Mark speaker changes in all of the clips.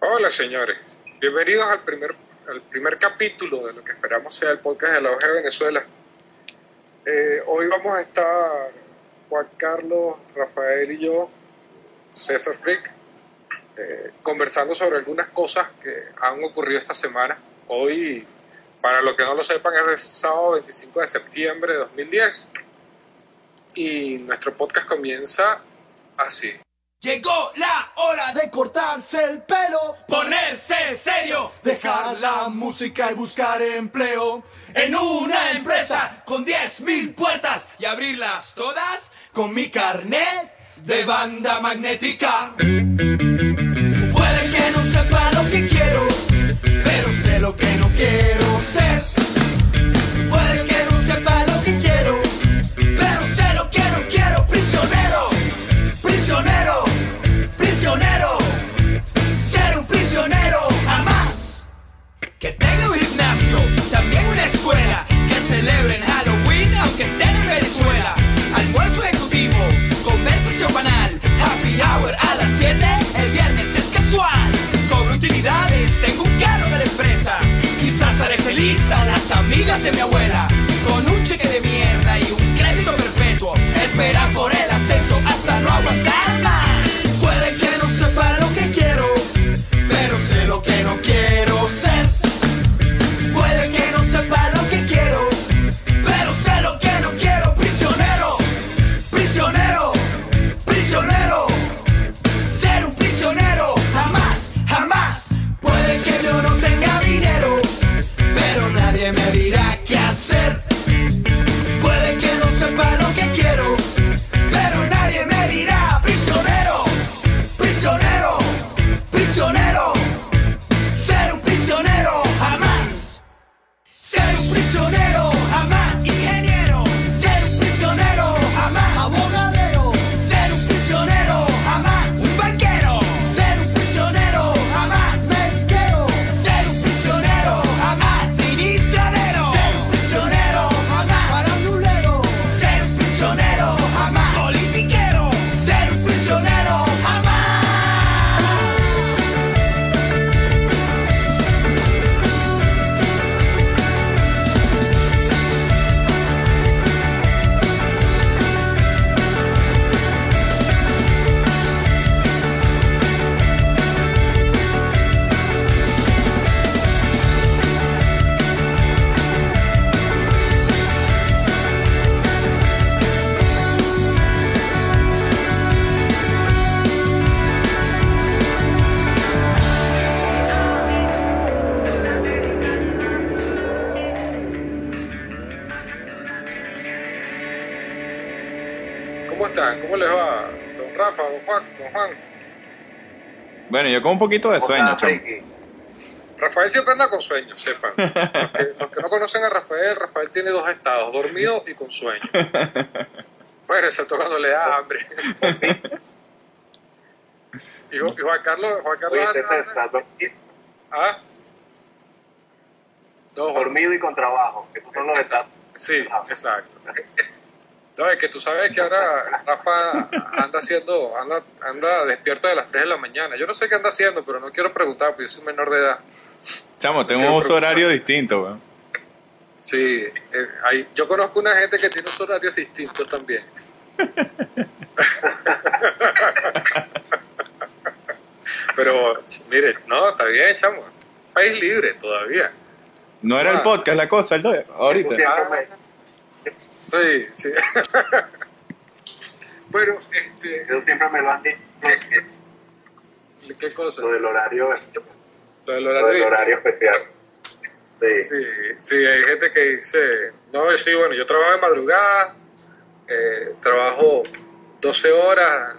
Speaker 1: Hola señores, bienvenidos al primer, al primer capítulo de lo que esperamos sea el podcast de la hoja de Venezuela. Eh, hoy vamos a estar Juan Carlos, Rafael y yo, César Frick, eh, conversando sobre algunas cosas que han ocurrido esta semana. Hoy, para los que no lo sepan, es el sábado 25 de septiembre de 2010 y nuestro podcast comienza así.
Speaker 2: Llegó la hora de cortarse el pelo, ponerse serio, dejar la música y buscar empleo en una empresa con 10.000 puertas y abrirlas todas con mi carnet de banda magnética. Puede que no sepa lo que quiero, pero sé lo que no quiero
Speaker 1: don Juan.
Speaker 3: Bueno, yo con un poquito de sueño, chamo.
Speaker 1: Rafael siempre anda con sueño, sepan. Los que, los que no conocen a Rafael, Rafael tiene dos estados, dormido y con sueño. Bueno, excepto cuando le da hambre. y, Ju- y Juan Carlos, Juan Carlos
Speaker 4: Oye,
Speaker 1: anda-
Speaker 4: César, dormido,
Speaker 1: ¿Ah? No,
Speaker 4: dormido y con trabajo, que esos son los estados.
Speaker 1: Sí, exacto. No, es que tú sabes que ahora Rafa anda haciendo, anda, anda despierto de las 3 de la mañana. Yo no sé qué anda haciendo, pero no quiero preguntar porque yo soy menor de edad.
Speaker 3: Chamo, tengo un uso horario distinto, weón.
Speaker 1: Sí, eh, hay- yo conozco una gente que tiene unos horarios distintos también. Pero, mire, no, está bien, chamo. País libre todavía.
Speaker 3: No era el
Speaker 1: Ah.
Speaker 3: podcast la cosa, el do-
Speaker 4: Eso
Speaker 3: ahorita.
Speaker 4: siempre
Speaker 1: Ah.
Speaker 4: me-
Speaker 1: Sí, sí. bueno, este,
Speaker 4: eso siempre me lo han dicho, que
Speaker 1: ¿qué cosa?
Speaker 4: lo del horario,
Speaker 1: Lo del
Speaker 4: lo
Speaker 1: horario.
Speaker 4: del horario especial. Sí.
Speaker 1: Sí, sí, hay gente que dice, no, sí, bueno, yo trabajo de madrugada, eh, trabajo 12 horas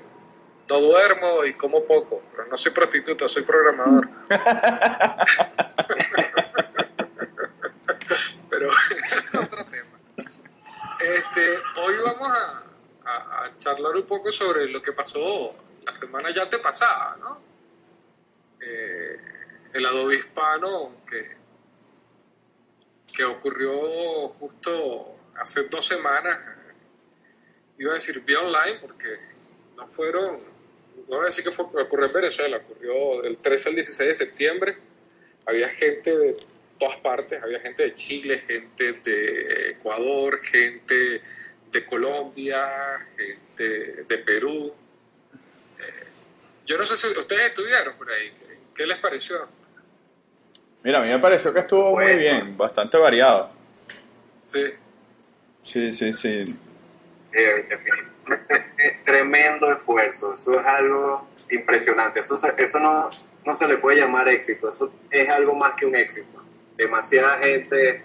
Speaker 1: no duermo y como poco, pero no soy prostituta, soy programador. pero ese es otro tema. Este, hoy vamos a, charlar un poco sobre lo que pasó la semana ya antepasada, ¿no? Eh, el Adobe Hispano que, que ocurrió justo hace dos semanas, iba a decir vía online porque no fueron, no voy a decir que ocurrió en Venezuela, ocurrió del 13 al 16 de septiembre, había gente de todas partes, había gente de Chile, gente de Ecuador, gente de Colombia, gente de Perú. Eh, yo no sé si ustedes estuvieron por ahí, ¿qué les pareció?
Speaker 3: Mira, a mí me pareció que estuvo muy bien, bastante variado.
Speaker 1: Sí,
Speaker 3: Sí, sí, sí.
Speaker 4: Eh, tremendo esfuerzo, eso es algo impresionante, eso, se- eso no, no se le puede llamar éxito, eso es algo más que un éxito. Demasiada gente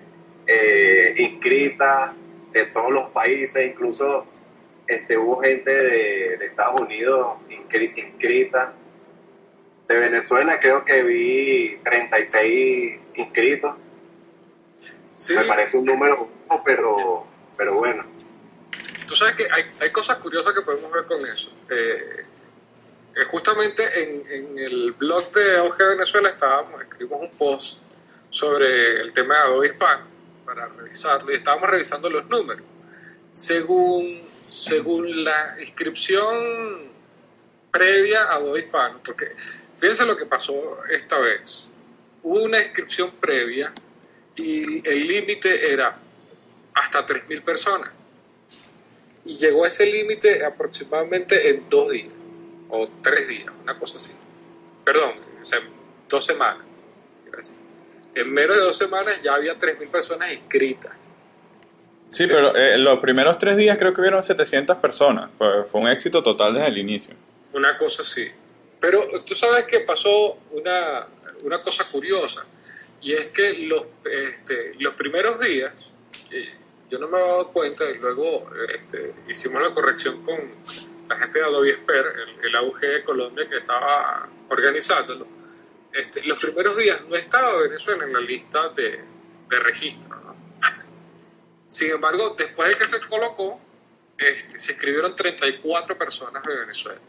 Speaker 4: eh, inscrita de todos los países, incluso este, hubo gente de, de Estados Unidos inscri- inscrita. De Venezuela creo que vi 36 inscritos.
Speaker 1: sí.
Speaker 4: Me parece un número pero, pero bueno.
Speaker 1: Tú sabes que hay, hay cosas curiosas que podemos ver con eso. Eh, eh, justamente en, en el blog de Auge Venezuela estábamos, escribimos un post sobre el tema de Adobe Hispano para revisarlo y estábamos revisando los números. Según, según la inscripción previa a Adobe Hispano, porque fíjense lo que pasó esta vez. Hubo una inscripción previa y el límite era hasta 3.000 personas y llegó a ese límite aproximadamente en dos días o tres días, una cosa así. Perdón, o sea, dos semanas. decir. En menos de dos semanas ya había 3.000 personas inscritas.
Speaker 3: Sí, pero eh, los primeros tres días creo que hubieron 700 personas. Fue, fue un éxito total desde el inicio.
Speaker 1: Una cosa así. Pero tú sabes que pasó una, una cosa curiosa, y es que los, este, los primeros días, yo no me había dado cuenta, y luego este, hicimos la corrección con la gente de Adobe Esper, el, el AUG de Colombia que estaba organizándolo. Este, los primeros días no estaba Venezuela en la lista de, registro. ¿no? Sin embargo, después de que se colocó, este, se escribieron 34 personas de Venezuela.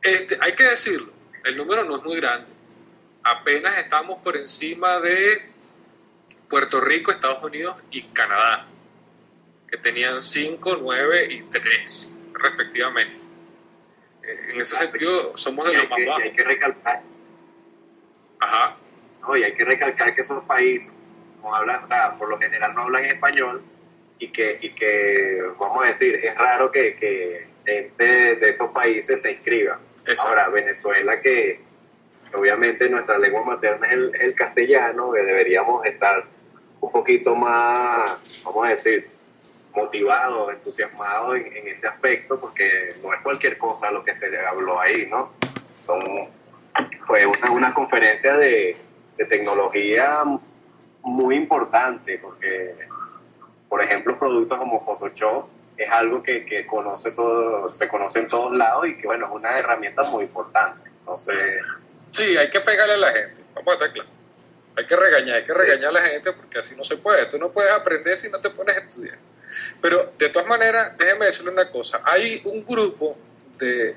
Speaker 1: Este, hay que decirlo, el número no es muy grande. Apenas estamos por encima de Puerto Rico, Estados Unidos y Canadá, que tenían 5, 9 y 3 respectivamente. Eh, En ese sentido, somos de los
Speaker 4: hay,
Speaker 1: más
Speaker 4: que, y hay que recalcar,
Speaker 1: Ajá,
Speaker 4: no, y hay que recalcar que esos países no hablan, o sea, por lo general no hablan español y que, y que vamos a decir, es raro que, que gente de esos países se inscriba.
Speaker 1: Exacto.
Speaker 4: Ahora, Venezuela, que obviamente nuestra lengua materna es el, el castellano, que deberíamos estar un poquito más, vamos a decir, motivados, entusiasmados en, ese aspecto, porque no es cualquier cosa lo que se habló ahí, ¿no? Fue una, una conferencia de, de tecnología muy importante, porque, por ejemplo, productos como Photoshop es algo que, que conoce todo, se conoce en todos lados y que, bueno, es una herramienta muy importante. Entonces,
Speaker 1: sí, hay que pegarle a la gente, vamos a estar claros. Hay que regañar, hay que regañar a la gente porque así no se puede. Tú no puedes aprender si no te pones a estudiar. Pero de todas maneras, déjeme decirle una cosa. Hay un grupo de,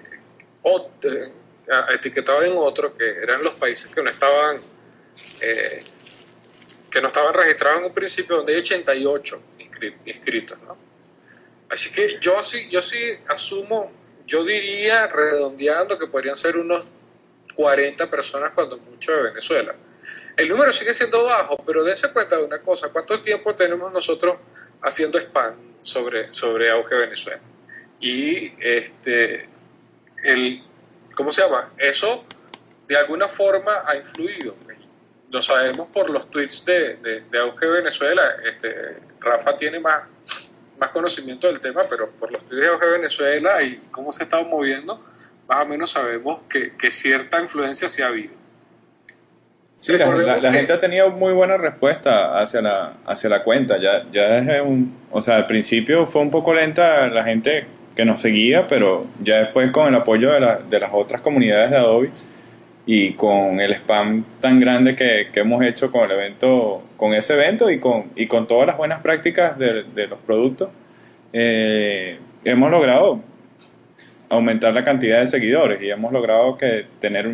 Speaker 1: etiquetado en otro que eran los países que no estaban eh, que no estaban registrados en un principio, donde hay 88 inscri- inscritos. Así que yo sí, yo sí asumo, yo diría redondeando que podrían ser unos 40 personas cuando mucho de Venezuela. El número sigue siendo bajo, pero dése cuenta de una cosa, ¿cuánto tiempo tenemos nosotros haciendo spam sobre, sobre Auge Venezuela? Y este, el, ¿cómo se llama? Eso de alguna forma ha influido. Lo sabemos por los tweets de, de, Auge Venezuela. Este, Rafa tiene más, más conocimiento del tema, pero por los tweets de Auge Venezuela y cómo se ha estado moviendo, más o menos sabemos que, que cierta influencia sí ha habido.
Speaker 3: Sí, la, la- la gente ha tenido muy buena respuesta hacia la, hacia la cuenta. Ya, ya desde un, o sea, al principio fue un poco lenta la gente que nos seguía, pero ya después con el apoyo de, la, de las otras comunidades de Adobe y con el spam tan grande que, que, hemos hecho con el evento, con ese evento y con, y con todas las buenas prácticas de, de los productos, eh, hemos logrado aumentar la cantidad de seguidores y hemos logrado que tener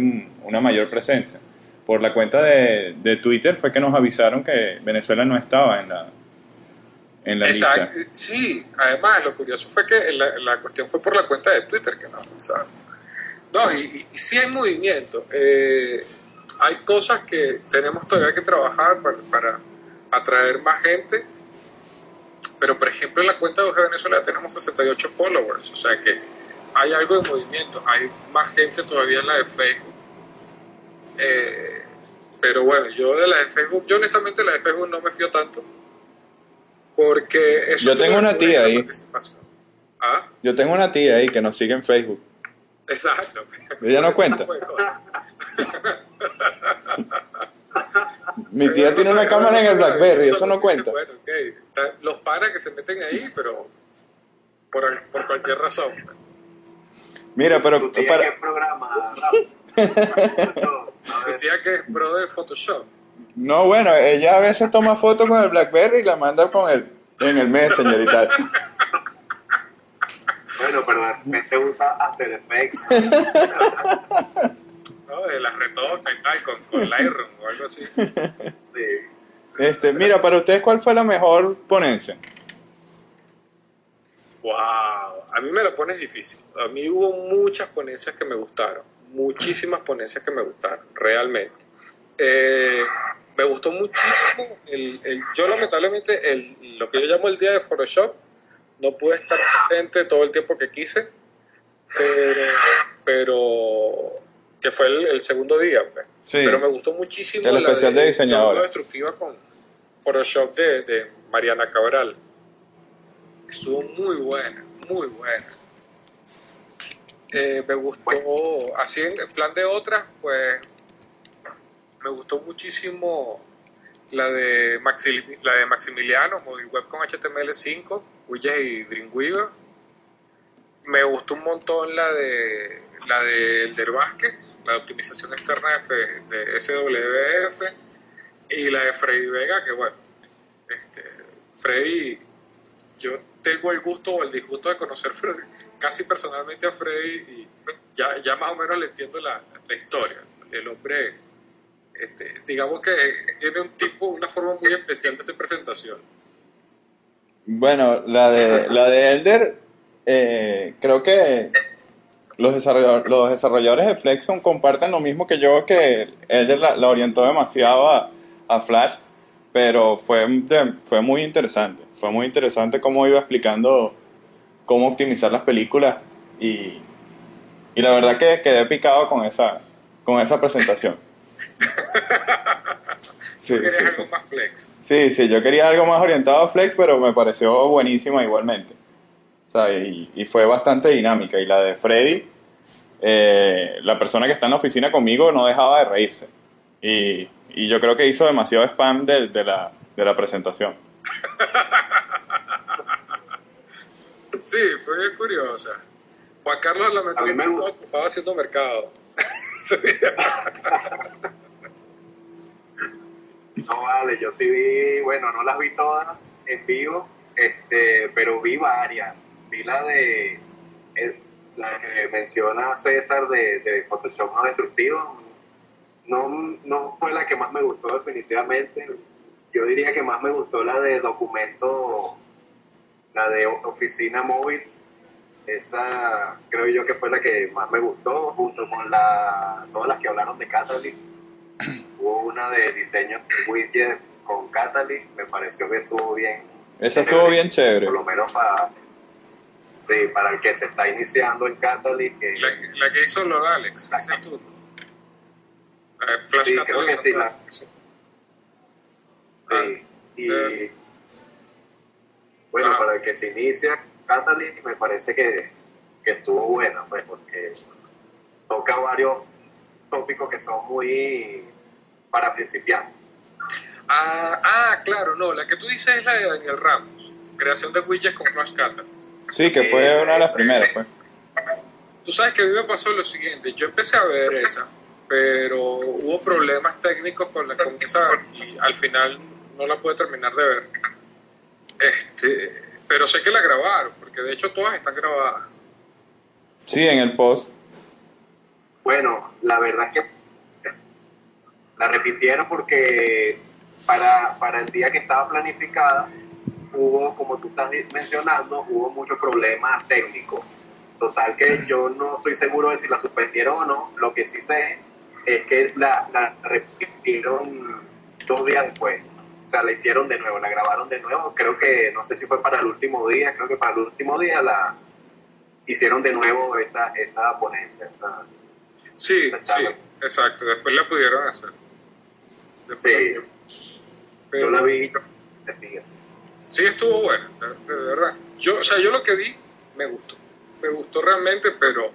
Speaker 3: una mayor presencia. Por la cuenta de, de, Twitter fue que nos avisaron que Venezuela no estaba en la, en la lista.
Speaker 1: Sí, además lo curioso fue que la, la, cuestión fue por la cuenta de Twitter que nos avisaron. No, y, y, sí hay movimiento. Eh, hay cosas que tenemos todavía que trabajar para, para atraer más gente. Pero, por ejemplo, en la cuenta de Venezuela tenemos 68 followers. O sea que hay algo de movimiento. Hay más gente todavía en la de Facebook. Eh, pero bueno, yo de la de Facebook, yo honestamente la de Facebook no me fío tanto. Porque eso
Speaker 3: Yo tengo una tía ahí. ¿Ah? Yo tengo una tía ahí que nos sigue en Facebook.
Speaker 1: Exacto.
Speaker 3: Ella no cuenta. Mi tía tiene una cámara en el Blackberry, eso no cuenta.
Speaker 1: Bueno, okay. Los paras que se meten ahí, pero por, por cualquier razón.
Speaker 3: Mira, pero
Speaker 4: ¿Tu tía
Speaker 3: para...
Speaker 4: qué programa?
Speaker 1: ¿Tu tía que es pro de Photoshop?
Speaker 3: No, bueno, ella a veces toma fotos con el BlackBerry y la manda con el, en el Messenger y tal.
Speaker 4: Bueno, pero de repente usa After Effects.
Speaker 1: no, de las retoca y tal, con, con Lightroom o algo así.
Speaker 4: Sí.
Speaker 3: Este, mira, para ustedes, ¿cuál fue la mejor ponencia?
Speaker 1: Wow, a mí me lo pones difícil. A mí hubo muchas ponencias que me gustaron, muchísimas ponencias que me gustaron, realmente. Eh, me gustó muchísimo, el, el, yo lamentablemente, el, lo que yo llamo el día de Photoshop, no pude estar presente todo el tiempo que quise, pero, pero que fue el, segundo día. Pues.
Speaker 3: Sí.
Speaker 1: Pero me gustó muchísimo
Speaker 3: El
Speaker 1: la
Speaker 3: especial de diseñadora.
Speaker 1: la destructiva con Photoshop de, de Mariana Cabral. Estuvo muy buena, muy buena. Eh, me gustó, así en, plan de otras, pues me gustó muchísimo la de, Maxi, la de Maximiliano, Web con HTML5, Widget y Dreamweaver. Me gustó un montón la de la de Elder Vázquez, la de optimización externa de, de SWF, y la de Freddy Vega, que bueno, este, Freddy, yo tengo el gusto o el disgusto de conocer casi personalmente a Freddy y ya, ya más o menos le entiendo la, la historia. El hombre este, digamos que tiene un tipo, una forma muy especial de hacer presentación.
Speaker 3: Bueno, la de, la de Elder, eh, creo que los desarrolladores, los desarrolladores de Flexon comparten lo mismo que yo, que Elder la, la orientó demasiado a, a, Flash, pero fue, de, fue muy interesante. Fue muy interesante cómo iba explicando cómo optimizar las películas y, y la verdad que quedé picado con esa, con esa presentación.
Speaker 1: Sí, querías sí, algo sí. más flex.
Speaker 3: Sí, sí, yo quería algo más orientado a flex, pero me pareció buenísima igualmente. O sea, y, y fue bastante dinámica. Y la de Freddy, eh, la persona que está en la oficina conmigo no dejaba de reírse. Y, y yo creo que hizo demasiado spam de, de, la, de la presentación.
Speaker 1: sí, fue bien curiosa. Juan Carlos lamentablemente estaba ocupado haciendo mercado.
Speaker 4: No vale, yo sí vi, bueno, no las vi todas en vivo, este, pero vi varias. Vi la de la que menciona César de, de Photoshop no destructivo. No, no fue la que más me gustó definitivamente. Yo diría que más me gustó la de documento, la de oficina móvil. Esa creo yo que fue la que más me gustó, junto con la todas las que hablaron de Catalyst hubo una de diseño de widgets con Catalyst, me pareció que estuvo bien.
Speaker 3: Esa estuvo bien chévere.
Speaker 4: Por lo menos para, sí, para el que se está iniciando en Catalyst. Que,
Speaker 1: la, que, la que hizo lo Alex, la, esa tú.
Speaker 4: Flash sí, creo que sí. La, sí. y uh, bueno, ah. para el que se inicia Catalyst me parece que, que estuvo buena, pues, porque toca varios tópicos que son muy para principiantes.
Speaker 1: Ah, ah, claro, no, la que tú dices es la de Daniel Ramos, creación de widgets con Flash Catalyst.
Speaker 3: Sí, que fue una de las primeras, pues.
Speaker 1: Tú sabes que a mí me pasó lo siguiente, yo empecé a ver esa, pero hubo problemas técnicos con, la, con esa y al final no la pude terminar de ver. Este, pero sé que la grabaron, porque de hecho todas están grabadas.
Speaker 3: Sí, en el post.
Speaker 4: Bueno, la verdad es que la repitieron porque para, para el día que estaba planificada hubo, como tú estás mencionando, hubo muchos problemas técnicos. Total que yo no estoy seguro de si la suspendieron o no. Lo que sí sé es que la, la repitieron dos días después. Sea, la hicieron de nuevo, la grabaron de nuevo. Creo que, no sé si fue para el último día, creo que para el último día la hicieron de nuevo esa, esa ponencia.
Speaker 1: sí, sí, exacto. Después la pudieron hacer.
Speaker 4: sí. Yo la vi.
Speaker 1: Sí, estuvo buena, de, verdad. Yo, o sea, yo lo que vi me gustó. Me gustó realmente, pero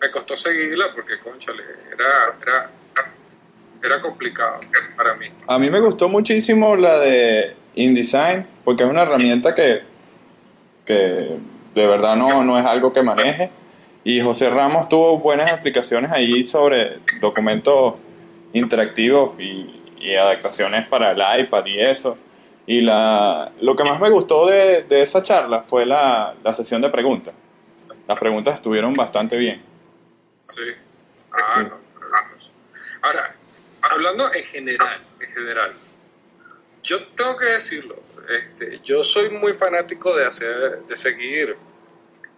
Speaker 1: me costó seguirla porque, conchale, era, era, era complicado para mí.
Speaker 3: A mí me gustó muchísimo la de InDesign porque es una herramienta que, que de verdad no, no es algo que maneje. Y José Ramos tuvo buenas explicaciones ahí sobre documentos interactivos y, y adaptaciones para el iPad y eso. Y la, lo que más me gustó de, de esa charla fue la, la, sesión de preguntas. Las preguntas estuvieron bastante bien.
Speaker 1: Sí. Ah, No, Ahora, hablando en general, en general, yo tengo que decirlo, este, yo soy muy fanático de hacer, de seguir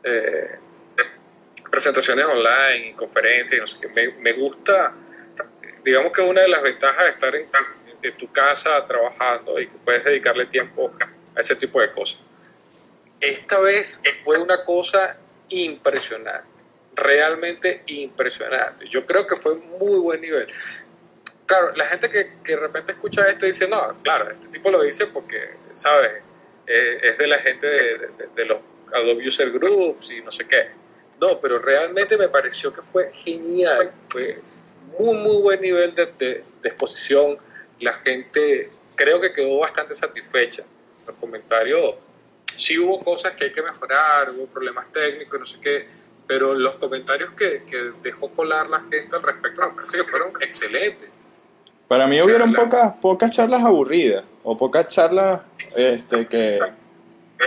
Speaker 1: eh, presentaciones online conferencias. Me, me gusta digamos que una de las ventajas de estar en, tu casa trabajando y que puedes dedicarle tiempo a ese tipo de cosas. Esta vez fue una cosa impresionante, realmente impresionante. Yo creo que fue muy buen nivel. Claro, la gente que, que de repente escucha esto dice, no, claro, este tipo lo dice porque, ¿sabes? Es de la gente de, de, de los Adobe User Groups y no sé qué. No, pero realmente me pareció que fue genial. Fue, muy, muy buen nivel de, de, exposición. La gente creo que quedó bastante satisfecha. Los comentarios, sí hubo cosas que hay que mejorar, hubo problemas técnicos, no sé qué, pero los comentarios que, que dejó colar la gente al respecto me parece que fueron excelentes.
Speaker 3: Para mí hubieron pocas, pocas charlas aburridas o pocas charlas este, que,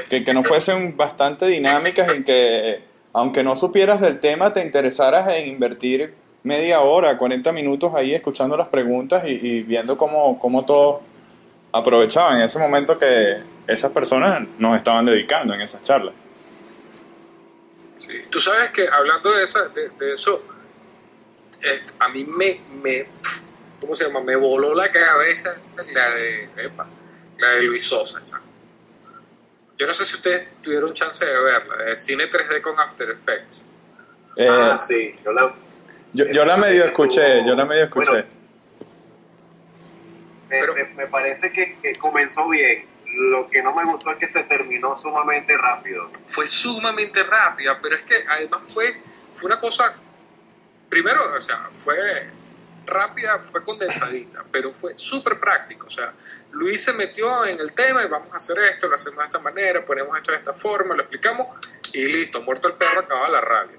Speaker 3: que, que no fuesen bastante dinámicas y que aunque no supieras del tema te interesaras en invertir media hora, 40 minutos ahí escuchando las preguntas y, y viendo cómo, cómo todos aprovechaban ese momento que esas personas nos estaban dedicando en esas charlas.
Speaker 1: Sí, tú sabes que hablando de, esa, de, de eso, a mí me, me, ¿cómo se llama? Me voló la cabeza la de, epa, la de Luis Sosa, Yo no sé si ustedes tuvieron chance de verla, de cine 3D con After Effects.
Speaker 4: Eh, ah, sí, yo la,
Speaker 3: yo, yo la medio escuché, yo la medio escuché. Bueno,
Speaker 4: me, me, parece que, que, comenzó bien. Lo que no me gustó es que se terminó sumamente rápido.
Speaker 1: Fue sumamente rápida, pero es que además fue, fue una cosa, primero, o sea, fue rápida, fue condensadita, pero fue súper práctico. O sea, Luis se metió en el tema y vamos a hacer esto, lo hacemos de esta manera, ponemos esto de esta forma, lo explicamos y listo, muerto el perro, acaba la rabia.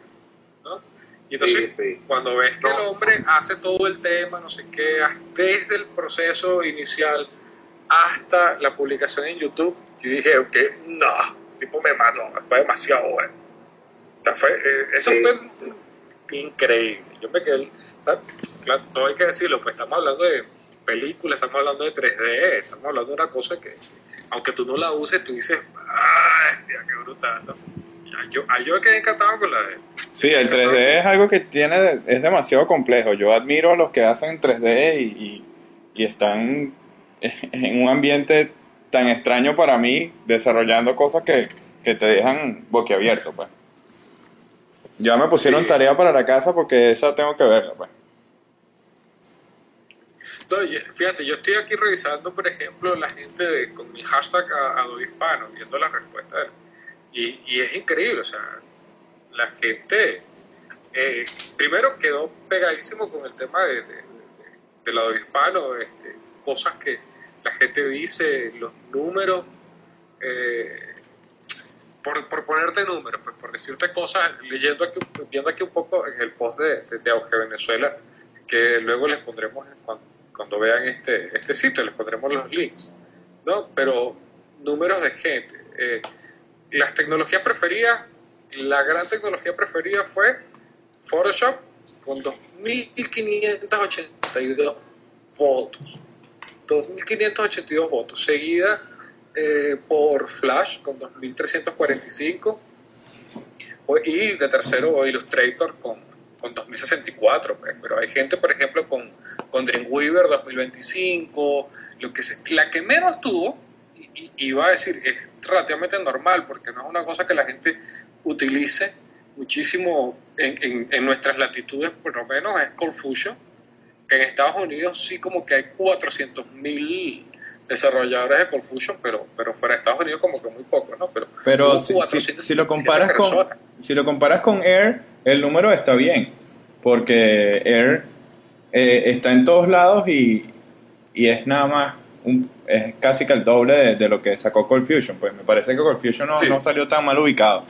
Speaker 1: Y entonces, sí, sí. cuando ves que el hombre hace todo el tema, no sé qué, desde el proceso inicial hasta la publicación en YouTube, yo dije, ok, no, tipo me mató, fue demasiado bueno. O sea, fue, eh, eso sí. fue increíble. Yo me quedé, claro, no hay que decirlo, pues estamos hablando de películas, estamos hablando de 3D, estamos hablando de una cosa que, aunque tú no la uses, tú dices, ah, hostia, qué brutal, ¿no? Yo, yo quedé encantado con la de...
Speaker 3: Sí, el 3D es algo que tiene, es demasiado complejo. Yo admiro a los que hacen 3D y, y, y están en un ambiente tan extraño para mí, desarrollando cosas que, que te dejan boquiabierto, pues. Ya me pusieron sí. tarea para la casa porque esa tengo que verla, pues.
Speaker 1: Entonces, fíjate, yo estoy aquí revisando, por ejemplo, la gente de, con mi hashtag Adobe Hispano, viendo las respuestas y, y, es increíble, o sea, la gente eh, primero quedó pegadísimo con el tema de, de, de, del lado hispano, este, cosas que la gente dice, los números, eh, por, por ponerte números, pues por decirte cosas, leyendo aquí, viendo aquí un poco en el post de, de, Auge Venezuela, que luego les pondremos cuando, cuando vean este, este sitio, les pondremos los links, ¿no? Pero números de gente. Eh, las tecnologías preferidas, la gran tecnología preferida fue Photoshop con 2.582 votos. 2.582 votos, seguida eh, por Flash con 2.345 y de tercero Illustrator con, con 2.064. Pues. Pero hay gente, por ejemplo, con, con Dreamweaver 2025, lo que se, la que menos tuvo, y, y a decir, es relativamente normal, porque no es una cosa que la gente utilice muchísimo en, en, en nuestras latitudes, por lo menos es Cold Fusion, que en Estados Unidos sí como que hay 400.000 desarrolladores de Cold Fusion, pero, pero fuera de Estados Unidos como que muy poco, ¿no? Pero,
Speaker 3: pero si, si, si, lo comparas con, si lo comparas con Air, el número está bien, porque Air eh, está en todos lados y, y es nada más, un, es casi que el doble de, de, lo que sacó Cold Fusion, pues me parece que Cold Fusion no, sí. no salió tan mal ubicado.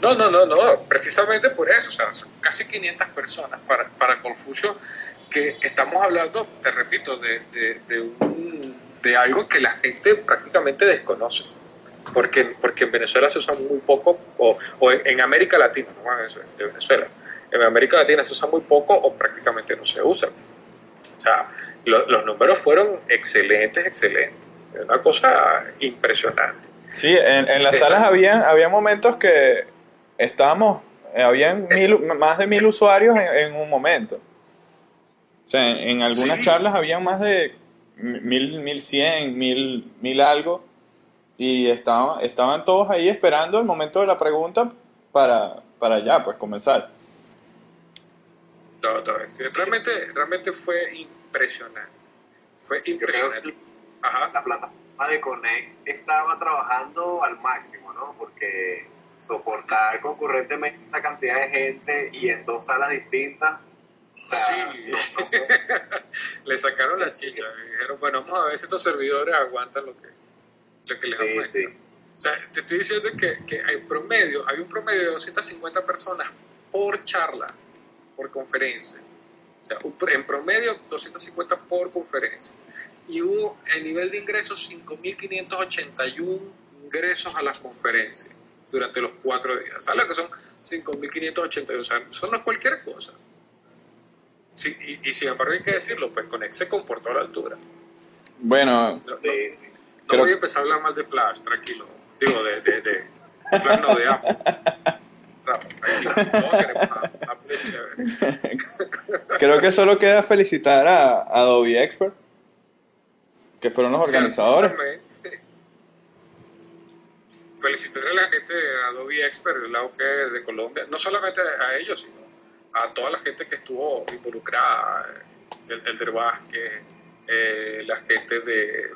Speaker 1: No, no, no, no, precisamente por eso, o sea, son casi 500 personas para, para Cold Fusion que estamos hablando, te repito, de, de, de, un, de, algo que la gente prácticamente desconoce. Porque, porque en Venezuela se usa muy poco, o, o en América Latina, no de Venezuela, en América Latina se usa muy poco o prácticamente no se usa. O sea, lo, los números fueron excelentes, excelentes. Es una cosa impresionante.
Speaker 3: Sí, en, en las salas había, había momentos que estábamos, habían mil, más de mil usuarios en, en un momento. O sea, en, en algunas sí, charlas sí. había más de mil, mil cien, mil, mil algo. Y estaban, estaban todos ahí esperando el momento de la pregunta para, para ya, pues comenzar.
Speaker 1: No, no, realmente, realmente fue impresionante. Fue impresionante.
Speaker 4: Ajá. La plataforma de Connect estaba trabajando al máximo, ¿no? Porque soportar concurrentemente esa cantidad de gente y en dos salas distintas
Speaker 1: Sí, le sacaron la chicha. Dijeron, bueno, vamos a ver si estos servidores aguantan lo que, lo que les sí, sí. O sea, te estoy diciendo que, que hay promedio, hay un promedio de 250 personas por charla, por conferencia. O sea, en promedio 250 por conferencia. Y hubo el nivel de ingresos 5.581 ingresos a las conferencias durante los cuatro días. ¿Sabes lo que son 5.581? O sea, eso no es cualquier cosa. Sí, y, y, sin embargo hay que decirlo, pues Conex se comportó a la altura.
Speaker 3: Bueno,
Speaker 1: no, no, no voy a empezar a hablar mal de Flash, tranquilo. Digo, de, de, de, Flash no, de Apple.
Speaker 3: Creo que solo queda felicitar a, Adobe Expert, que fueron los organizadores.
Speaker 1: Felicitar a la gente de Adobe Expert, el auge de Colombia, no solamente a ellos, sino a toda la gente que estuvo involucrada, el, el Vázquez, eh, las gentes de,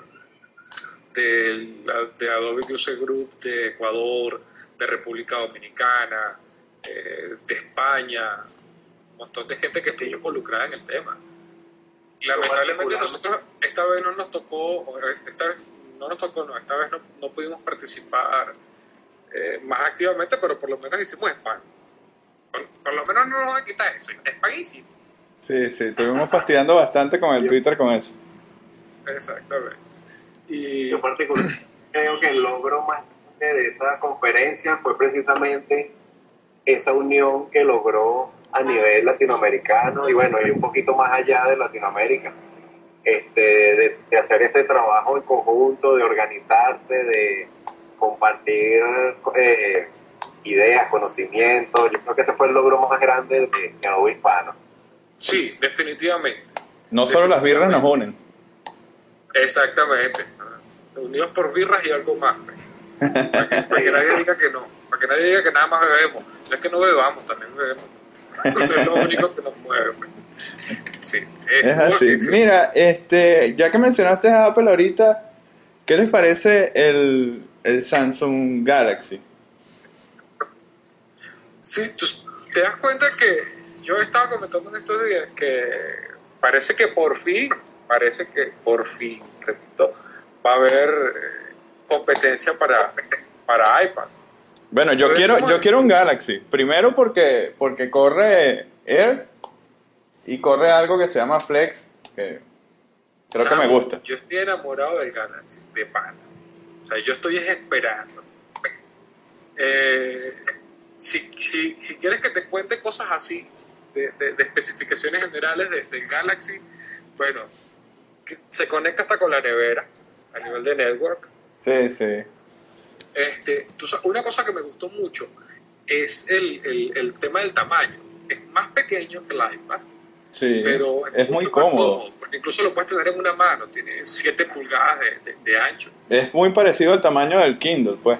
Speaker 1: de, la, de, Adobe User Group de Ecuador, de República Dominicana, eh, de España, un montón de gente que estuvo involucrada en el tema. Lamentablemente nosotros esta vez no nos tocó, esta vez no nos tocó, no, esta vez no, no pudimos participar eh, más activamente, pero por lo menos hicimos spam por, por, lo menos no nos va a quitar eso, es paguísimo.
Speaker 3: Sí, sí, estuvimos fastidiando bastante con el Twitter con eso.
Speaker 1: Exactamente. Y...
Speaker 4: Yo particularmente creo que el logro más de esa conferencia fue precisamente esa unión que logró a nivel latinoamericano y bueno, y un poquito más allá de Latinoamérica. Este, de, de hacer ese trabajo en conjunto, de organizarse, de compartir eh, ideas, conocimientos. Yo creo que ese fue el logro más grande de, de Adobe Hispano.
Speaker 1: Sí, definitivamente.
Speaker 3: No solo las birras nos unen.
Speaker 1: Exactamente. Unidos por birras y algo más. Para que, para que nadie diga que no. Para que nadie diga que nada más bebemos. No es que no bebamos, también bebemos. Es lo único que nos mueve. Sí,
Speaker 3: es, es así. Mira, este, ya que mencionaste a Apple ahorita, ¿qué les parece el, el Samsung Galaxy?
Speaker 1: Sí, tú te das cuenta que yo estaba comentando en estos días que parece que por fin, parece que por fin, repito, va a haber competencia para, para iPad.
Speaker 3: Bueno, yo quiero,
Speaker 1: ¿cómo
Speaker 3: yo quiero un Galaxy. Primero porque, porque corre Air y corre algo que se llama Flex, que creo que me gusta.
Speaker 1: Yo estoy enamorado del Galaxy, de pana. O sea, yo estoy esperando. Eh, si, si, si quieres que te cuente cosas así, de, de- de especificaciones generales de- del Galaxy, bueno, que se conecta hasta con la nevera a nivel de network.
Speaker 3: Sí, sí.
Speaker 1: Este, tú una cosa que me gustó mucho es el, el- el tema del tamaño. Es más pequeño que el iPad,
Speaker 3: Sí,
Speaker 1: pero
Speaker 3: es muy
Speaker 1: mucho más
Speaker 3: cómodo.
Speaker 1: porque incluso lo puedes tener en una mano, tiene 7 pulgadas de, de- de ancho,
Speaker 3: Es muy parecido al tamaño del Kindle, pues.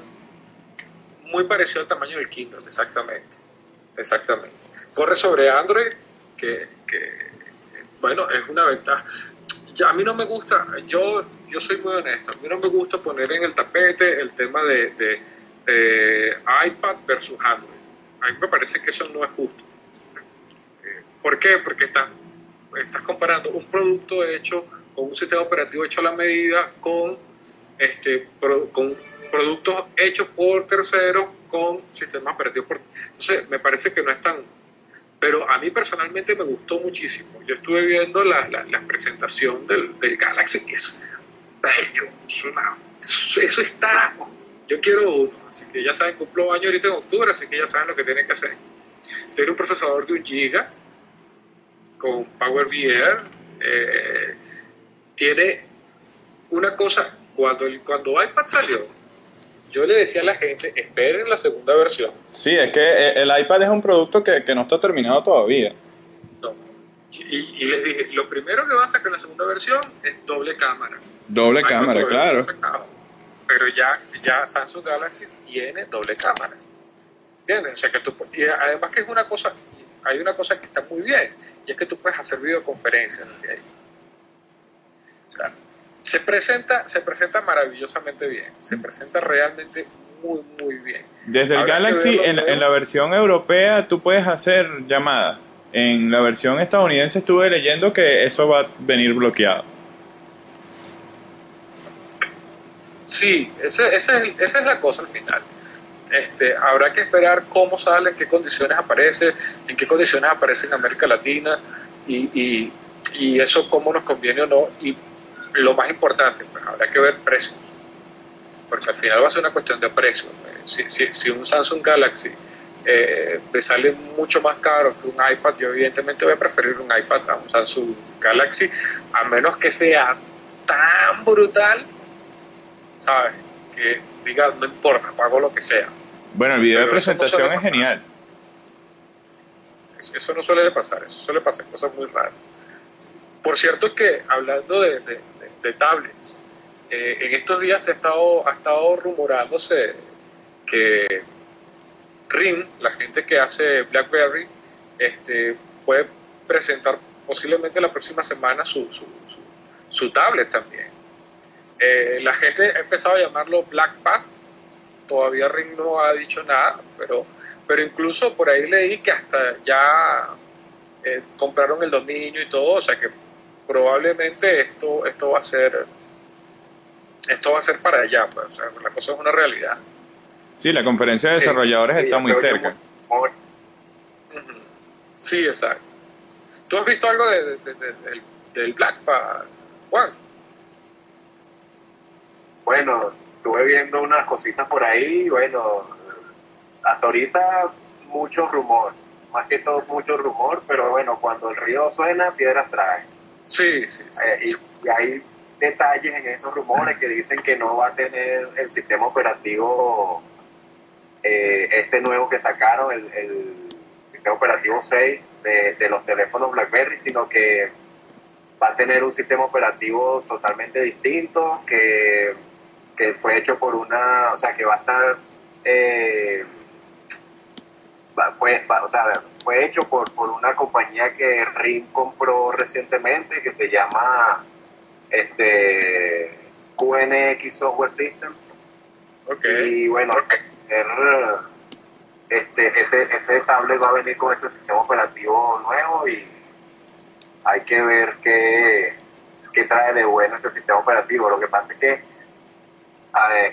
Speaker 1: Muy parecido al tamaño del Kindle, exactamente, exactamente. Corre sobre Android, que, bueno, es una ventaja. A mí no me gusta, yo, yo soy muy honesto, a mí no me gusta poner en el tapete el tema de, iPad versus Android. A mí me parece que eso no es justo. ¿Por qué? Porque estás, comparando un producto hecho con un sistema operativo hecho a la medida con, este, con productos hechos por terceros con sistemas operativos. Por, entonces, me parece que no es tan... Pero a mí personalmente me gustó muchísimo. Yo estuve viendo la, la- presentación del, Galaxy, que es bello. es una- eso, eso está... Yo quiero uno. Así que ya saben, cumplo año ahorita en octubre, así que ya saben lo que tienen que hacer. Tiene un procesador de un giga con Power VR. eh, tiene una cosa, cuando, el, cuando iPad salió, yo le decía a la gente, esperen la segunda versión.
Speaker 3: Sí, es que e- el iPad es un producto que, que no está terminado todavía.
Speaker 1: No. Y, y les dije, lo primero que va a sacar en la segunda versión es doble cámara.
Speaker 3: Doble cámara, claro.
Speaker 1: sacado. Pero ya, ya Samsung Galaxy tiene doble cámara. ¿Entiendes? O sea que tú, y además que es una cosa, hay una cosa que está muy bien, y es que tú puedes hacer videoconferencias ahí. O sea, se presenta, se presenta maravillosamente bien, se presenta realmente muy, muy bien.
Speaker 3: Desde el
Speaker 1: Habrá
Speaker 3: Galaxy, en, en la versión europea, tú puedes hacer llamadas. En la versión estadounidense estuve leyendo que eso va a venir bloqueado.
Speaker 1: Sí, ese, ese es, esa es la cosa al final. Este, habrá que esperar cómo sale, en qué condiciones aparece, en qué condiciones aparece en América Latina y, y, y eso cómo nos conviene o no. Y lo más importante, pues habrá que ver precios. Porque al final va a ser una cuestión de precios. Si, si, si un Samsung Galaxy eh, me sale mucho más caro que un iPad, yo evidentemente voy a preferir un iPad a un Samsung Galaxy, a menos que sea tan brutal ¿sabes? Que diga, no importa, pago lo que sea.
Speaker 3: Bueno, el video de
Speaker 1: Pero
Speaker 3: presentación es
Speaker 1: pasar.
Speaker 3: genial.
Speaker 1: Eso, eso no suele pasar, eso suele pasar cosas muy raras. Por cierto que hablando de, de- de- tablets, eh, en estos días se ha estado, ha estado rumorándose que RIM, la gente que hace BlackBerry, este, puede presentar posiblemente la próxima semana su, su, su- su tablet también. Eh, la gente ha empezado a llamarlo BlackPath, todavía RIM no ha dicho nada, pero, pero incluso por ahí leí que hasta ya eh, compraron el dominio y todo, o sea que probablemente esto, esto va a ser esto va a ser para allá, pues, o sea, la cosa es una realidad.
Speaker 3: Sí, la conferencia de desarrolladores
Speaker 4: Sí,
Speaker 3: está muy cerca.
Speaker 4: muy-.
Speaker 1: Sí, exacto. ¿Tú has visto algo de, de- de- de- del, del Blackpad, Juan?
Speaker 4: Bueno, estuve viendo unas cositas por ahí, bueno, hasta ahorita mucho rumor, más que todo mucho rumor, pero bueno, cuando el río suena, piedras trae.
Speaker 1: Sí, sí, sí,
Speaker 4: Eh,
Speaker 1: sí.
Speaker 4: y, y hay detalles en esos rumores que dicen que no va a tener el sistema operativo eh, este nuevo que sacaron, el, el sistema operativo 6 de, de los teléfonos BlackBerry, sino que va a tener un sistema operativo totalmente distinto, que, que fue hecho por una, o sea, que va a estar, eh, o sea, fue hecho por, por una compañía que RIM compró recientemente, que se llama este QNX Software System.
Speaker 1: Ok.
Speaker 4: Y bueno, este, ese, ese tablet va a venir con ese sistema operativo nuevo y hay que ver qué, qué trae de bueno este sistema operativo. Lo que pasa es que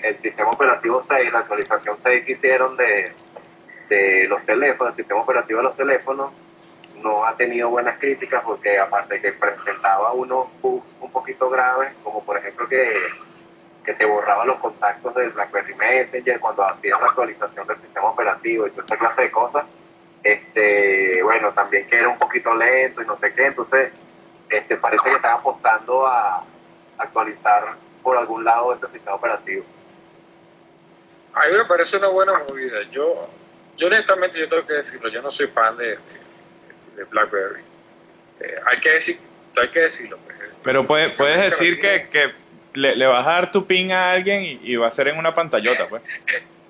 Speaker 4: el sistema operativo 6, la actualización 6 que hicieron de, de los teléfonos, el sistema operativo de los teléfonos, no ha tenido buenas críticas porque aparte que presentaba unos bugs un poquito graves, como por ejemplo que, que te borraba los contactos del BlackBerry Messenger cuando hacías la actualización del sistema operativo y toda esa clase de cosas, este bueno, también que era un poquito lento y no sé qué, entonces este parece que están apostando a actualizar por algún lado este sistema operativo.
Speaker 1: A mí me parece una buena movida. Yo, yo honestamente, yo tengo que decirlo, yo no soy fan de, de BlackBerry. Eh, hay que decir, hay que decirlo. Pues.
Speaker 3: Pero puedes, puedes decir que, que le, le, vas a dar tu pin a alguien y, y va a ser en una pantallota, pues.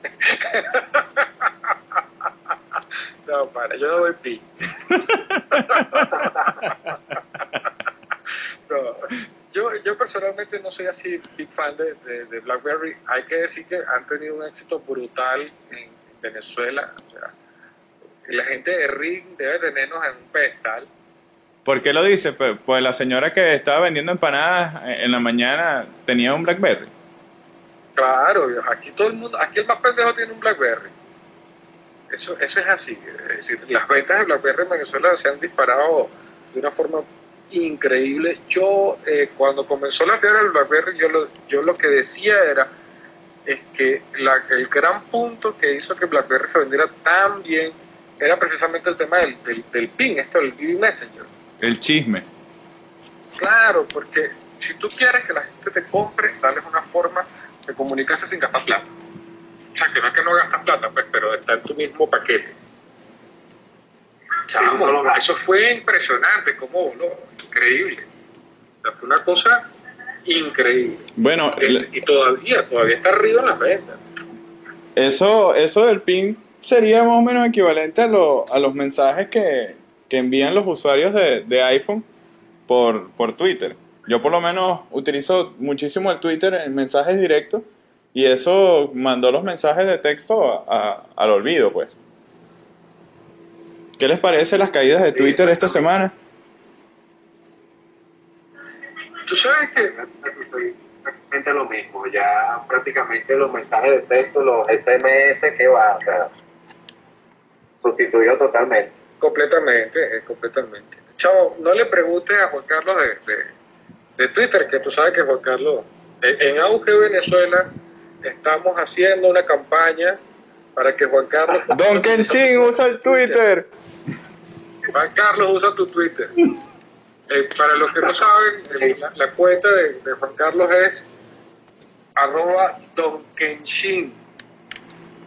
Speaker 1: no, para, yo no doy pin. no, yo, yo personalmente no soy así big fan de, de, de, BlackBerry. Hay que decir que han tenido un éxito brutal en Venezuela. O sea, la gente de Ring debe tenernos en un pedestal.
Speaker 3: ¿Por qué lo dice? Pues, pues la señora que estaba vendiendo empanadas en la mañana tenía un BlackBerry.
Speaker 1: Claro, aquí todo el mundo, aquí el más pendejo tiene un BlackBerry. Eso, eso es así. Es decir, las ventas de BlackBerry en Venezuela se han disparado de una forma increíble. Yo, eh, cuando comenzó la fiebre del BlackBerry, yo lo, yo lo que decía era es que la, el gran punto que hizo que BlackBerry se vendiera tan bien era precisamente el tema del, del, del PIN, esto del BB Messenger.
Speaker 3: El chisme.
Speaker 1: Claro, porque si tú quieres que la gente te compre, dale una forma de comunicarse sin gastar plata. O sea, que no es que no gastas plata, pues, pero está en tu mismo paquete. Chamo, eso fue impresionante, como ¿no? increíble. O sea, fue una cosa increíble.
Speaker 3: Bueno,
Speaker 1: y todavía, todavía está arriba en las ventas.
Speaker 3: Eso, eso del PIN sería más o menos equivalente a, lo, a los mensajes que, que envían los usuarios de, de iPhone por, por Twitter. Yo por lo menos utilizo muchísimo el Twitter en mensajes directos y eso mandó los mensajes de texto a, a, al olvido, pues. ¿Qué les parece las caídas de Twitter esta semana?
Speaker 4: Tú sabes que prácticamente lo mismo, ya prácticamente los mensajes de texto, los SMS que va, o sea, sustituyó totalmente.
Speaker 1: Completamente, eh, completamente. Chavo, no le preguntes a Juan Carlos de, de, de Twitter, que tú sabes que Juan Carlos, en, en Auge Venezuela, estamos haciendo una campaña para que Juan Carlos...
Speaker 3: Don Kenchín usa el Twitter.
Speaker 1: Juan Carlos usa tu Twitter. Eh, para los que no saben, eh, la, la, cuenta de, de, Juan Carlos es arroba Don Kenshin.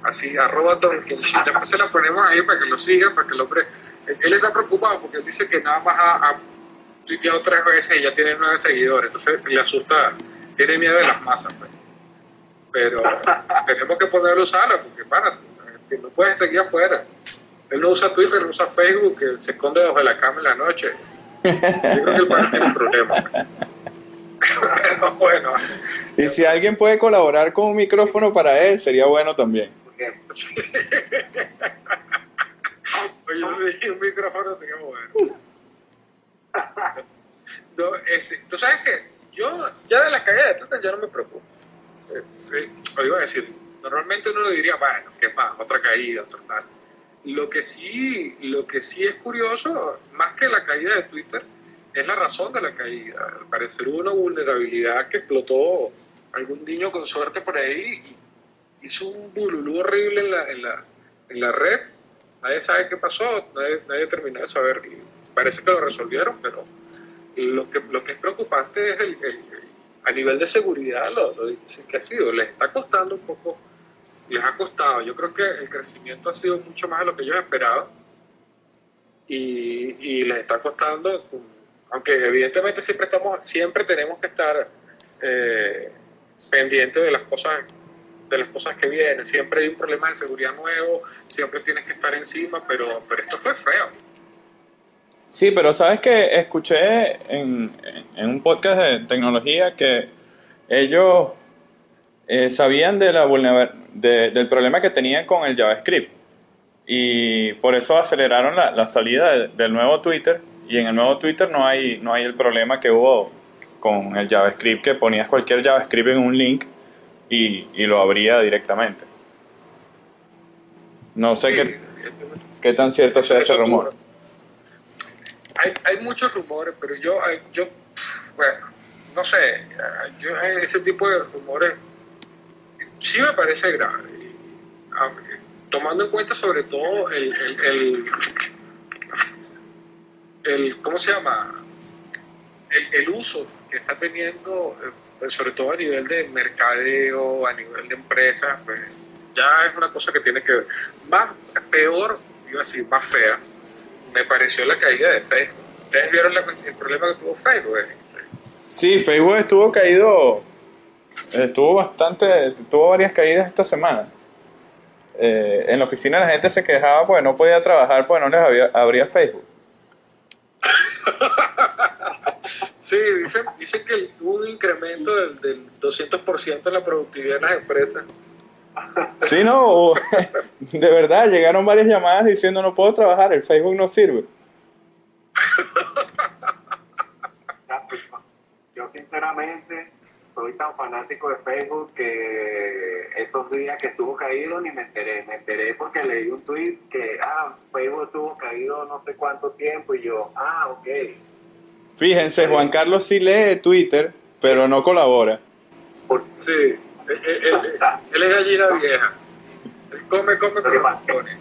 Speaker 1: Así, arroba Don Kenshin. Después se la ponemos ahí para que lo sigan, para que el hombre... Él está preocupado porque él dice que nada más ha, ha tuiteado tres veces y ya tiene nueve seguidores. Entonces le asusta, tiene miedo de las masas. Pues. Pero tenemos que ponerlo a usarla porque, para, que no puedes seguir afuera. Él no usa Twitter, no usa Facebook, que se esconde debajo de la cama en la noche. Yo creo que el padre tiene un problema. Pero bueno.
Speaker 3: Y si alguien puede colaborar con un micrófono para él, sería bueno también.
Speaker 1: Yo dije un micrófono sería bueno. No, este, Tú sabes que yo ya de la caída de Twitter ya no me preocupo. Eh, eh, iba a decir, normalmente uno le diría, bueno, ¿qué más? Otra caída, otro tal. Lo que sí, lo que sí es curioso, más que la caída de Twitter, es la razón de la caída. Al parecer hubo una vulnerabilidad que explotó algún niño con suerte por ahí y hizo un bululú horrible en la, en la, en la red. Nadie sabe qué pasó, nadie, nadie terminó de saber. Parece que lo resolvieron, pero lo que, lo que es preocupante es el, el, a nivel de seguridad lo, lo difícil que ha sido. Les está costando un poco les ha costado. Yo creo que el crecimiento ha sido mucho más de lo que ellos esperaban y, les está costando, aunque evidentemente siempre estamos, siempre tenemos que estar eh, pendientes de las cosas de las cosas que vienen. Siempre hay un problema de seguridad nuevo, siempre tienes que estar encima, pero, pero esto fue feo.
Speaker 3: Sí, pero sabes que escuché en, en un podcast de tecnología que ellos eh, sabían de la de, del problema que tenían con el JavaScript y por eso aceleraron la, la salida de, del nuevo Twitter y en el nuevo Twitter no hay, no hay el problema que hubo con el JavaScript que ponías cualquier JavaScript en un link y, y lo abría directamente. No sé
Speaker 1: Sí,
Speaker 3: qué, qué tan cierto sea ese rumor.
Speaker 1: Hay, hay muchos rumores, pero yo, yo, bueno, no sé, yo ese tipo de rumores sí me parece grave. Aunque- tomando en cuenta sobre todo el, el, el, ¿cómo se llama? El, el uso que está teniendo, eh, sobre todo a nivel de mercadeo, a nivel de empresas, pues ya es una cosa que tiene que ver. Más, peor, iba a decir, más fea, me pareció la caída de Facebook. Ustedes vieron el problema que tuvo Facebook.
Speaker 3: Sí, Facebook estuvo caído, estuvo bastante, tuvo varias caídas esta semana. Eh, en la oficina la gente se quejaba porque no podía trabajar porque no les había, abría Facebook.
Speaker 1: Sí, dicen, dicen que hubo un incremento del, del 200% en la productividad en las empresas.
Speaker 3: Sí, no, de verdad, llegaron varias llamadas diciendo no puedo trabajar, el Facebook no sirve.
Speaker 4: Yo sinceramente soy tan fanático de Facebook que esos días que estuvo caído ni me enteré. Me enteré porque leí un tweet que, ah, Facebook estuvo caído no sé cuánto tiempo y yo, ah, ok.
Speaker 3: Fíjense, Juan Carlos sí lee Twitter, pero no colabora.
Speaker 4: Por-
Speaker 1: Sí, él, él- él- él es gallina vieja. Él come, come, pero pone.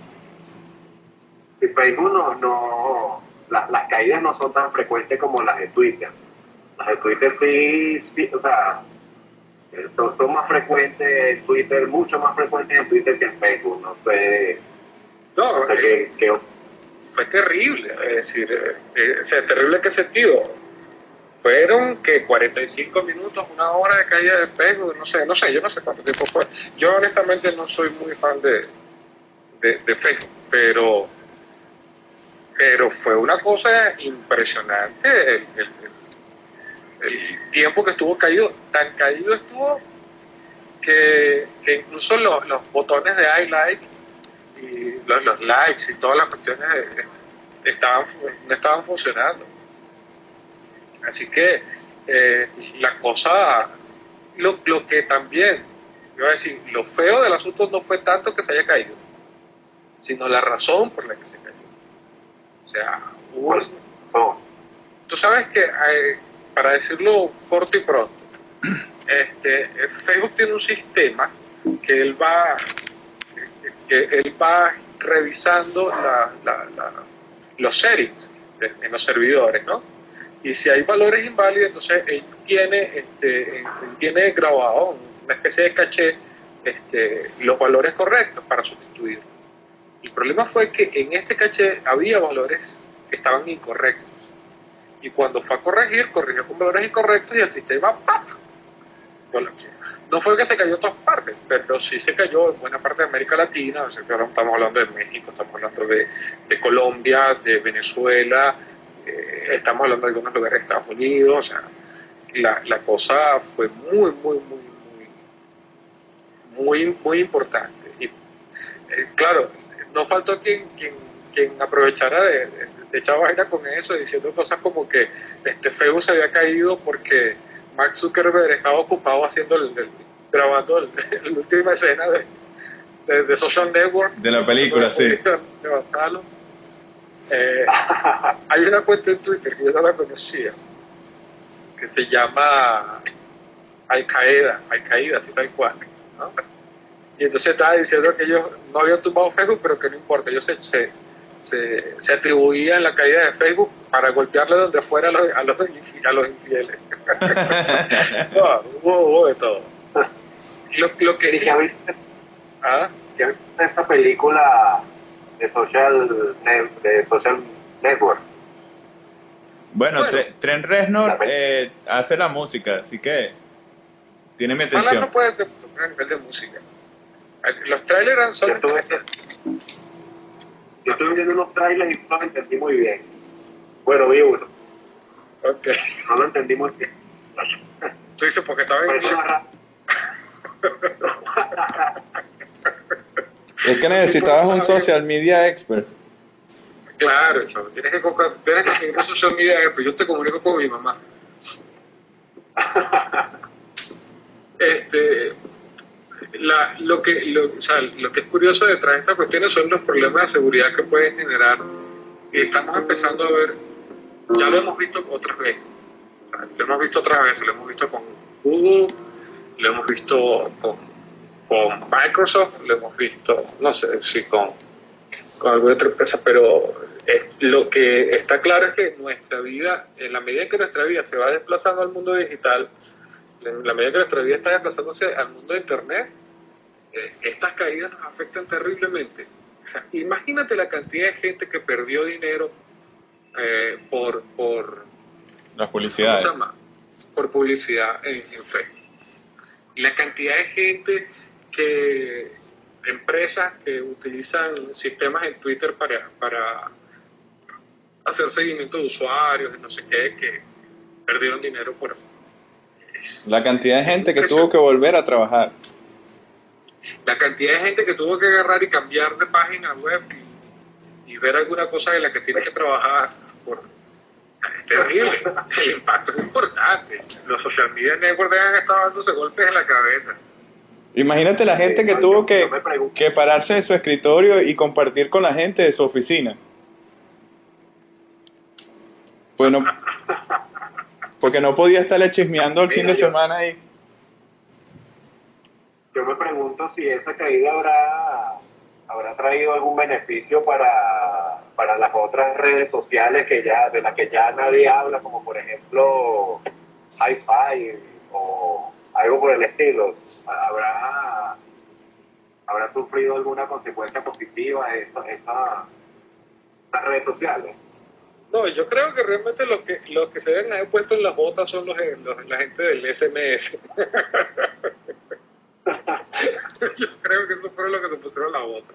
Speaker 4: y Facebook no, no la- las caídas no son tan frecuentes como las de Twitter. De Twitter sí, sí, o sea, eh, son, son más frecuentes en Twitter, mucho más frecuentes en Twitter que en Facebook. No sé,
Speaker 1: No,
Speaker 4: no sé
Speaker 1: eh,
Speaker 4: qué, qué-
Speaker 1: fue terrible. Es decir, eh, eh, o sea, terrible en qué sentido. Fueron que 45 minutos, una hora de caída de Facebook, no sé, no sé, yo no sé cuánto tiempo fue. Yo honestamente no soy muy fan de, de, de Facebook, pero pero fue una cosa impresionante el, el- el- el tiempo que estuvo caído. Tan caído estuvo que, que incluso los, los botones de like y los, los likes y todas las cuestiones estaban, no estaban funcionando. Así que eh, la cosa, lo, lo que también, yo voy a decir, lo feo del asunto no fue tanto que se haya caído, sino la razón por la que se cayó. O sea, hubo, tú sabes que, eh, para decirlo corto y pronto, este, eh, Facebook tiene un sistema que él va, que él va revisando los settings en los servidores, ¿no? Y si hay valores inválidos, entonces él tiene, este, él tiene grabado una especie de caché este, los valores correctos para sustituir. El problema fue que en este caché había valores que estaban incorrectos. Y cuando fue a corregir, corrigió con valores incorrectos y el sistema ¡pap! No fue que se cayó en todas partes, pero sí se cayó en buena parte de América Latina. O sea, ahora estamos hablando de México, estamos hablando de, Colombia, de Venezuela, eh, estamos hablando de algunos lugares de Estados Unidos. O sea, la, la cosa fue muy, muy, muy, muy, muy, muy importante. Y eh, claro, no faltó quien, quien, quien aprovechara de, de, de echar vaina con eso, diciendo cosas como que este Facebook se había caído porque Mark Zuckerberg estaba ocupado haciendo el, el- grabando el- la última escena de, de, de Social Network.
Speaker 3: De la película, sí.
Speaker 1: De Gonzalo. Eh, hay una cuenta en Twitter que yo no la conocía, que se llama Al Qaeda, Al Qaeda, así tal cual. ¿no? Y entonces estaba diciendo que ellos no habían tumbado Facebook, pero que no importa, ellos se, se, se, se atribuían la caída de Facebook para golpearle donde fuera a los, a los, infi- a los infieles. No, hubo, hubo de todo. Lo, lo que
Speaker 4: ¿Y qué viste,
Speaker 1: ¿Ah?
Speaker 4: viste esta película de Social, de social Network?
Speaker 3: Bueno,
Speaker 1: Bueno.
Speaker 3: Tre- Trent Reznor
Speaker 4: La pe-
Speaker 3: eh, hace la música, así que tiene mi
Speaker 1: Ojalá
Speaker 3: atención.
Speaker 1: no puede ser a nivel de música. Los trailers son...
Speaker 4: Yo estuve viendo unos trailers y no lo entendí muy bien. Bueno, vi uno,
Speaker 1: Ok.
Speaker 4: no lo entendí muy bien.
Speaker 1: Tú dices porque estaba en inglés.
Speaker 3: Es que necesitabas un social media expert.
Speaker 1: Claro, chavo, tienes que, tienes que seguir social media, pero yo te comunico con mi mamá. Este, la, lo, que, lo, o sea, lo que es curioso detrás de estas cuestiones son los problemas de seguridad que pueden generar. Estamos empezando a ver, ya lo hemos visto otras veces, lo hemos visto otras veces, lo hemos visto con Google, lo hemos visto con, con Microsoft, lo hemos visto, no sé si con, con alguna otra empresa, pero eh, lo que está claro es que nuestra vida, en la medida que nuestra vida se va desplazando al mundo digital, en la medida que nuestra vida está desplazándose al mundo de Internet, eh, estas caídas nos afectan terriblemente. O sea, imagínate la cantidad de gente que perdió dinero eh, por, por,
Speaker 3: Las
Speaker 1: ¿cómo
Speaker 3: publicidades.
Speaker 1: por publicidad en, en Facebook. Y la cantidad de gente que, empresas que utilizan sistemas en Twitter para, para hacer seguimiento de usuarios y no sé qué, que perdieron dinero por
Speaker 3: La cantidad de gente que tuvo que volver a trabajar.
Speaker 1: La cantidad de gente que tuvo que agarrar y cambiar de página web y, y ver alguna cosa de la que tiene que trabajar por es terrible el impacto es importante los social media networks han estado dándose golpes en la cabeza
Speaker 3: Imagínate la gente que tuvo
Speaker 4: yo
Speaker 3: que, que pararse de su escritorio y compartir con la gente de su oficina. Bueno, porque no podía estarle chismeando el fin de
Speaker 4: yo-
Speaker 3: semana ahí.
Speaker 4: Yo me pregunto si esa caída habrá, habrá traído algún beneficio para, para las otras redes sociales que ya de las que ya nadie habla, como por ejemplo Hi-Fi o algo por el estilo. ¿Habrá, habrá sufrido alguna consecuencia positiva esta, esta, estas redes sociales?
Speaker 1: no yo creo que realmente los que los que se deben haber puesto en las botas son los, los- la gente del SMS yo creo que eso fue lo que se pusieron la bota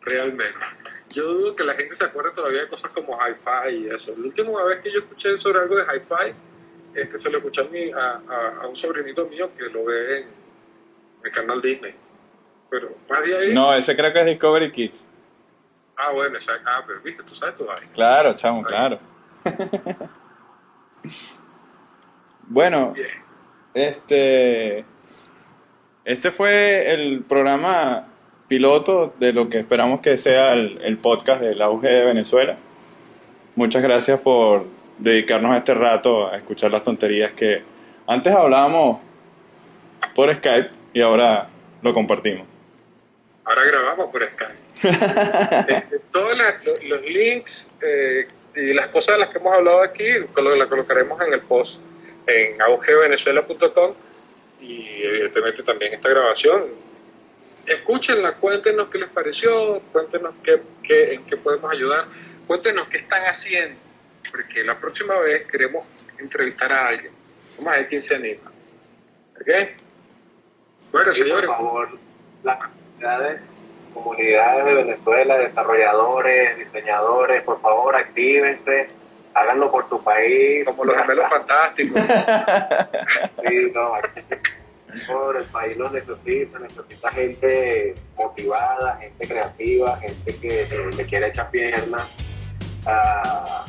Speaker 1: realmente yo dudo que la gente se acuerde todavía de cosas como hi-fi y eso la última vez que yo escuché sobre algo de hi-fi este, se lo escuché a, mi- a, a- a un sobrinito mío que lo ve en el canal Disney pero más de ahí
Speaker 3: No, ese creo que es Discovery Kids.
Speaker 1: ah bueno esa- ah pero viste tú sabes
Speaker 3: Claro, chamo, claro. bueno,
Speaker 1: Bien.
Speaker 3: este, este fue el programa piloto de lo que esperamos que sea el, el podcast del auge de Venezuela. Muchas gracias por dedicarnos este rato a escuchar las tonterías que antes hablábamos por Skype y ahora lo compartimos.
Speaker 1: Ahora grabamos por Skype. Este, todos las- lo- los links eh, y las cosas de las que hemos hablado aquí las colocaremos en el post en augevenezuela.com y evidentemente también esta grabación. Escúchenla, cuéntenos qué les pareció, cuéntenos qué, qué- en qué podemos ayudar, cuéntenos qué están haciendo, porque la próxima vez queremos entrevistar a alguien. Vamos a ver quién se anima. ¿Ok? Bueno,
Speaker 4: Y por
Speaker 1: señores.
Speaker 4: favor, las comunidades, comunidades de Venezuela, desarrolladores, diseñadores, por favor, actívense, háganlo por tu país.
Speaker 1: Como los gemelos fantásticos.
Speaker 4: Sí, no, aquí- por el país lo necesita, necesita gente motivada, gente creativa, gente que le quiere echar piernas a,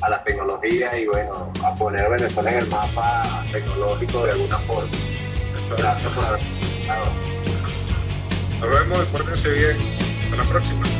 Speaker 4: a la tecnología y bueno, a poner Venezuela en el mapa tecnológico de alguna forma. Gracias por haber.
Speaker 1: Nos vemos, pórtense bien. Hasta la próxima.